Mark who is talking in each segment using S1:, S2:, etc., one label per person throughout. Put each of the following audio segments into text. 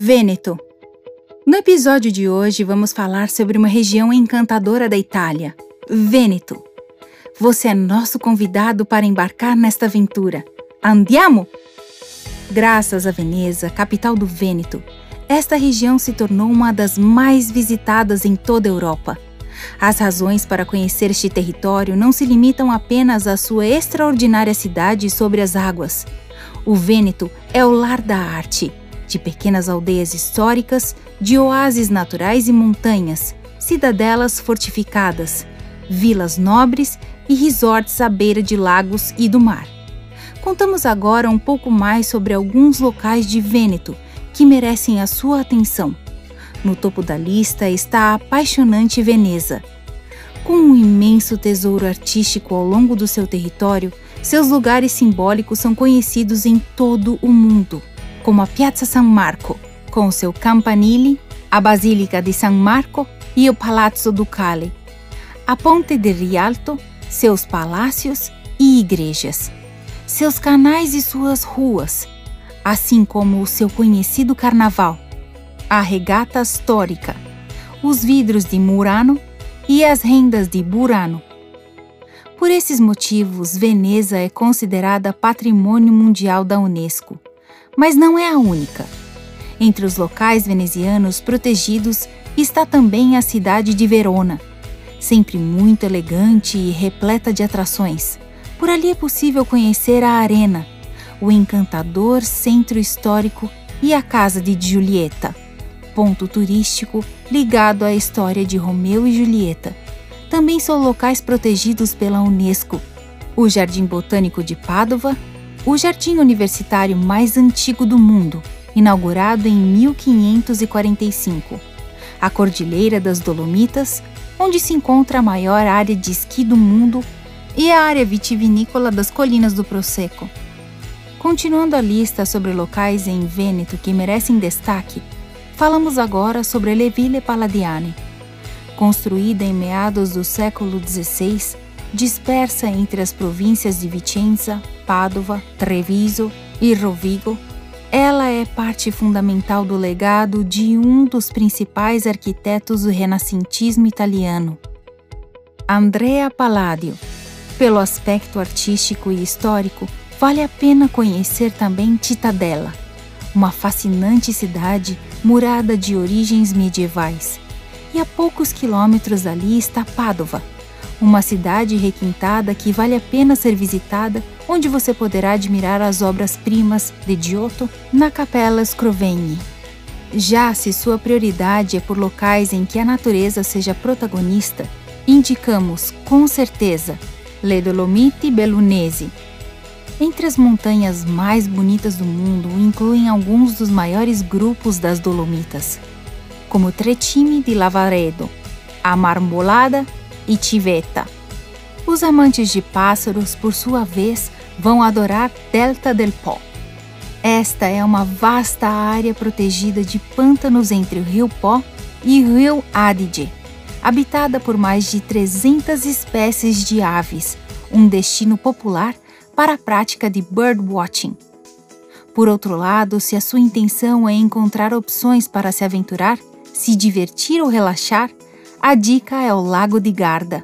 S1: Vêneto. No episódio de hoje vamos falar sobre uma região encantadora da Itália, Vêneto. Você é nosso convidado para embarcar nesta aventura. Andiamo! Graças a Veneza, capital do Vêneto, esta região se tornou uma das mais visitadas em toda a Europa. As razões para conhecer este território não se limitam apenas à sua extraordinária cidade sobre as águas. O Vêneto é o lar da arte de pequenas aldeias históricas, de oásis naturais e montanhas, cidadelas fortificadas, vilas nobres e resorts à beira de lagos e do mar. Contamos agora um pouco mais sobre alguns locais de Vêneto que merecem a sua atenção. No topo da lista está a apaixonante Veneza. Com um imenso tesouro artístico ao longo do seu território, seus lugares simbólicos são conhecidos em todo o mundo como a Piazza San Marco, com seu campanile, a Basílica di San Marco e o Palazzo Ducale, a Ponte de Rialto, seus palácios e igrejas, seus canais e suas ruas, assim como o seu conhecido carnaval, a regata histórica, os vidros de Murano e as rendas de Burano. Por esses motivos, Veneza é considerada Patrimônio Mundial da Unesco mas não é a única. Entre os locais venezianos protegidos está também a cidade de Verona, sempre muito elegante e repleta de atrações. Por ali é possível conhecer a Arena, o encantador centro histórico e a casa de Giulietta, ponto turístico ligado à história de Romeu e Julieta. Também são locais protegidos pela Unesco, o Jardim Botânico de Pádua o jardim universitário mais antigo do mundo, inaugurado em 1545. A Cordilheira das Dolomitas, onde se encontra a maior área de esqui do mundo, e a área vitivinícola das Colinas do Prosecco. Continuando a lista sobre locais em Vêneto que merecem destaque, falamos agora sobre Le Ville Palladiane. Construída em meados do século XVI, dispersa entre as províncias de Vicenza, Pádua, Treviso e Rovigo, ela é parte fundamental do legado de um dos principais arquitetos do renascentismo italiano, Andrea Palladio. Pelo aspecto artístico e histórico, vale a pena conhecer também Cittadella, uma fascinante cidade murada de origens medievais. E a poucos quilômetros dali está Pádua, uma cidade requintada que vale a pena ser visitada, onde você poderá admirar as obras-primas de Giotto na Capela Scrovegni. Já se sua prioridade é por locais em que a natureza seja protagonista, indicamos com certeza Le Dolomiti Bellunesi. Entre as montanhas mais bonitas do mundo incluem alguns dos maiores grupos das Dolomitas, como Trecime di Lavaredo, a Marmolada e Tiveta. Os amantes de pássaros, por sua vez, vão adorar Delta del Po. Esta é uma vasta área protegida de pântanos entre o rio Pó e o rio Adige, habitada por mais de 300 espécies de aves, um destino popular para a prática de birdwatching. Por outro lado, se a sua intenção é encontrar opções para se aventurar, se divertir ou relaxar, a dica é o Lago de Garda.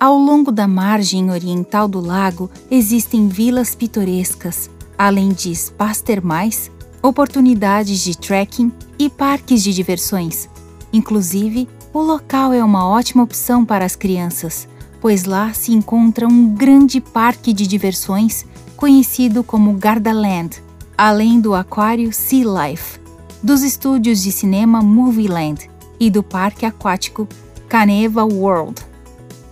S1: Ao longo da margem oriental do lago existem vilas pitorescas, além de spas termais, oportunidades de trekking e parques de diversões. Inclusive, o local é uma ótima opção para as crianças, pois lá se encontra um grande parque de diversões conhecido como Gardaland, além do aquário Sea Life, dos estúdios de cinema Movieland e do parque aquático Caneva World.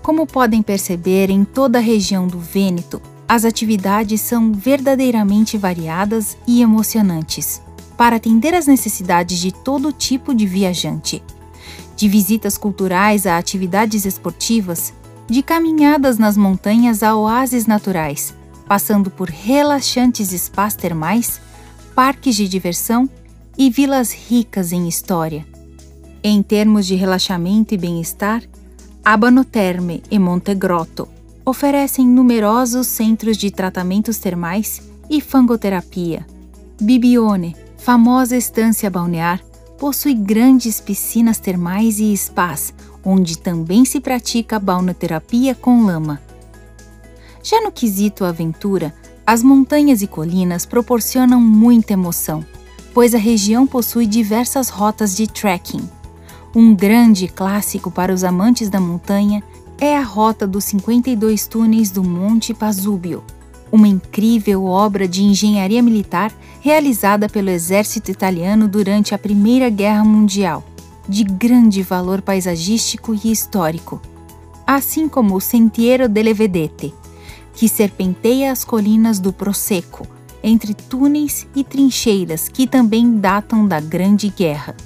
S1: Como podem perceber, em toda a região do Vêneto, as atividades são verdadeiramente variadas e emocionantes, para atender às necessidades de todo tipo de viajante. De visitas culturais a atividades esportivas, de caminhadas nas montanhas a oásis naturais, passando por relaxantes spas termais, parques de diversão e vilas ricas em história. Em termos de relaxamento e bem-estar, Abano Terme e Montegrotto oferecem numerosos centros de tratamentos termais e fangoterapia. Bibione, famosa estância balnear, possui grandes piscinas termais e spas, onde também se pratica balneoterapia com lama. Já no quesito aventura, as montanhas e colinas proporcionam muita emoção, pois a região possui diversas rotas de trekking. Um grande clássico para os amantes da montanha é a rota dos 52 túneis do Monte Pasúbio, uma incrível obra de engenharia militar realizada pelo exército italiano durante a Primeira Guerra Mundial, de grande valor paisagístico e histórico, assim como o Sentiero delle Vedette, que serpenteia as colinas do Prosecco, entre túneis e trincheiras que também datam da Grande Guerra.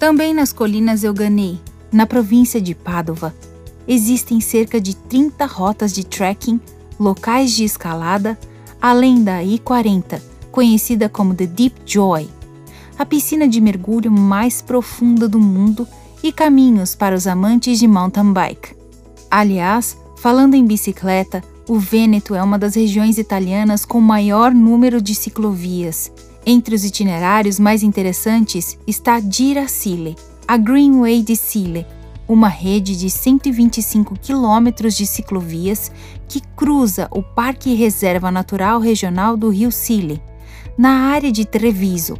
S1: Também nas colinas Euganei, na província de Padova, existem cerca de 30 rotas de trekking locais de escalada, além da I-40, conhecida como The Deep Joy, a piscina de mergulho mais profunda do mundo e caminhos para os amantes de mountain bike. Aliás, falando em bicicleta, o Vêneto é uma das regiões italianas com maior número de ciclovias. Entre os itinerários mais interessantes está Girasile, a Greenway de Sile, uma rede de 125 quilômetros de ciclovias que cruza o Parque Reserva Natural Regional do Rio Sile, na área de Treviso.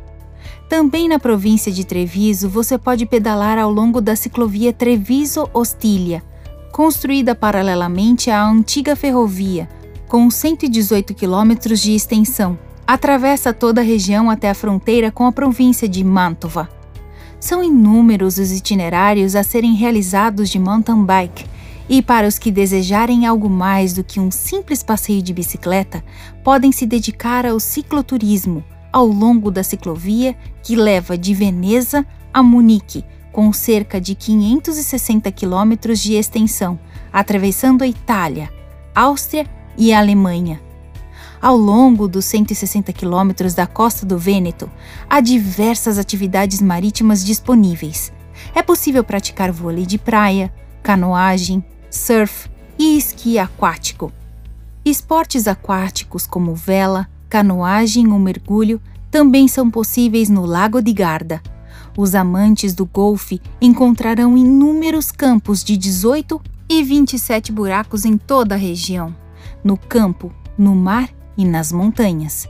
S1: Também na província de Treviso, você pode pedalar ao longo da ciclovia Treviso-Ostiglia, construída paralelamente à antiga ferrovia, com 118 quilômetros de extensão. Atravessa toda a região até a fronteira com a província de Mantova. São inúmeros os itinerários a serem realizados de mountain bike, e para os que desejarem algo mais do que um simples passeio de bicicleta, podem se dedicar ao cicloturismo ao longo da ciclovia que leva de Veneza a Munique, com cerca de 560 quilômetros de extensão, atravessando a Itália, Áustria e Alemanha. Ao longo dos 160 quilômetros da costa do Vêneto, há diversas atividades marítimas disponíveis. É possível praticar vôlei de praia, canoagem, surf e esqui aquático. Esportes aquáticos como vela, canoagem ou mergulho também são possíveis no Lago de Garda. Os amantes do golfe encontrarão inúmeros campos de 18 e 27 buracos em toda a região, no campo, no mar e nas montanhas.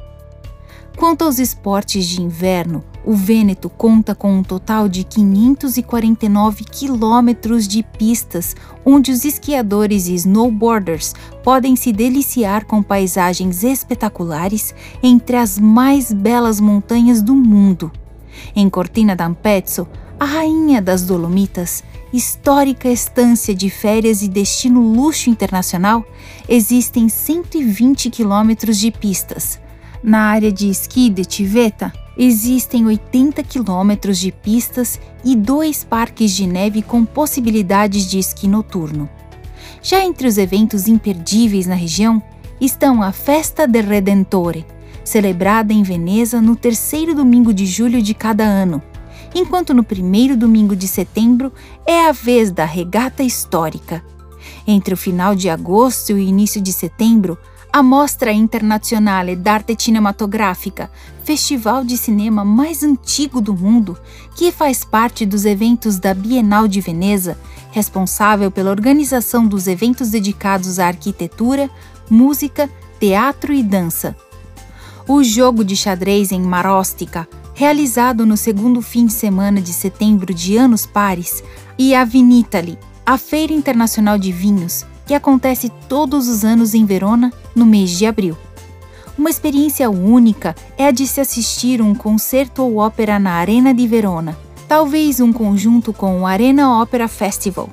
S1: Quanto aos esportes de inverno, o Vêneto conta com um total de 549 quilômetros de pistas, onde os esquiadores e snowboarders podem se deliciar com paisagens espetaculares entre as mais belas montanhas do mundo. Em Cortina d'Ampezzo, a rainha das Dolomitas, histórica estância de férias e destino luxo internacional, existem 120 quilômetros de pistas. Na área de esqui de Tiveta, existem 80 quilômetros de pistas e dois parques de neve com possibilidades de esqui noturno. Já entre os eventos imperdíveis na região estão a Festa del Redentore, celebrada em Veneza no terceiro domingo de julho de cada ano, enquanto no primeiro domingo de setembro é a vez da regata histórica. Entre o final de agosto e o início de setembro, a Mostra Internazionale d'Arte Cinematográfica, festival de cinema mais antigo do mundo, que faz parte dos eventos da Bienal de Veneza, responsável pela organização dos eventos dedicados à arquitetura, música, teatro e dança. O jogo de xadrez em Marostica, realizado no segundo fim de semana de setembro de anos pares, e a Vinitali, a Feira Internacional de Vinhos, que acontece todos os anos em Verona no mês de abril. Uma experiência única é a de se assistir um concerto ou ópera na Arena de Verona, talvez um conjunto com o Arena Opera Festival,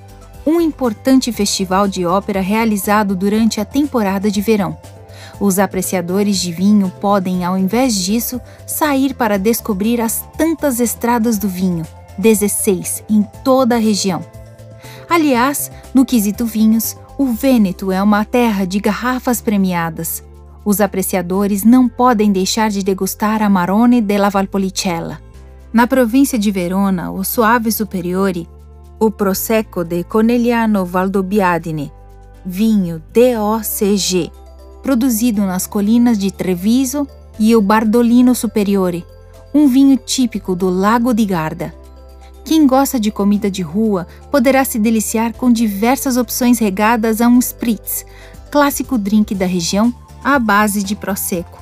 S1: um importante festival de ópera realizado durante a temporada de verão. Os apreciadores de vinho podem, ao invés disso, sair para descobrir as tantas estradas do vinho, 16 em toda a região. Aliás, no quesito vinhos, o Vêneto é uma terra de garrafas premiadas. Os apreciadores não podem deixar de degustar a Marone della Valpolicella. Na província de Verona, o Suave Superiore, o Prosecco de Conegliano Valdobbiadene, vinho DOCG, produzido nas colinas de Treviso, e o Bardolino Superiore, um vinho típico do Lago di Garda. Quem gosta de comida de rua poderá se deliciar com diversas opções regadas a um spritz, clássico drink da região à base de prosecco.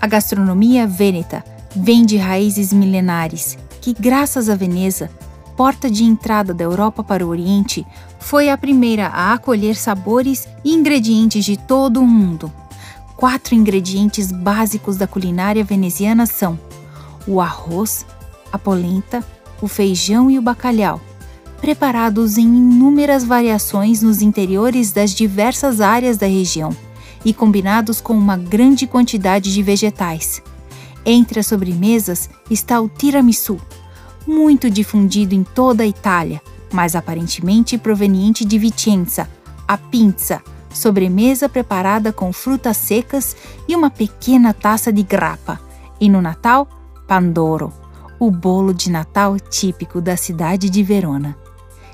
S1: A gastronomia vêneta vem de raízes milenares, que graças a Veneza, porta de entrada da Europa para o Oriente, foi a primeira a acolher sabores e ingredientes de todo o mundo. Quatro ingredientes básicos da culinária veneziana são o arroz, a polenta, o feijão e o bacalhau, preparados em inúmeras variações nos interiores das diversas áreas da região e combinados com uma grande quantidade de vegetais. Entre as sobremesas está o tiramisu, muito difundido em toda a Itália, mas aparentemente proveniente de Vicenza, a pizza, sobremesa preparada com frutas secas e uma pequena taça de grappa, e no Natal, pandoro o bolo de Natal típico da cidade de Verona.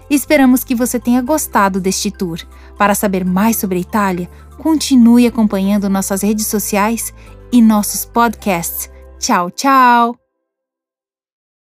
S1: Esperamos que você tenha gostado deste tour. Para saber mais sobre a Itália, continue acompanhando nossas redes sociais e nossos podcasts. Tchau, tchau!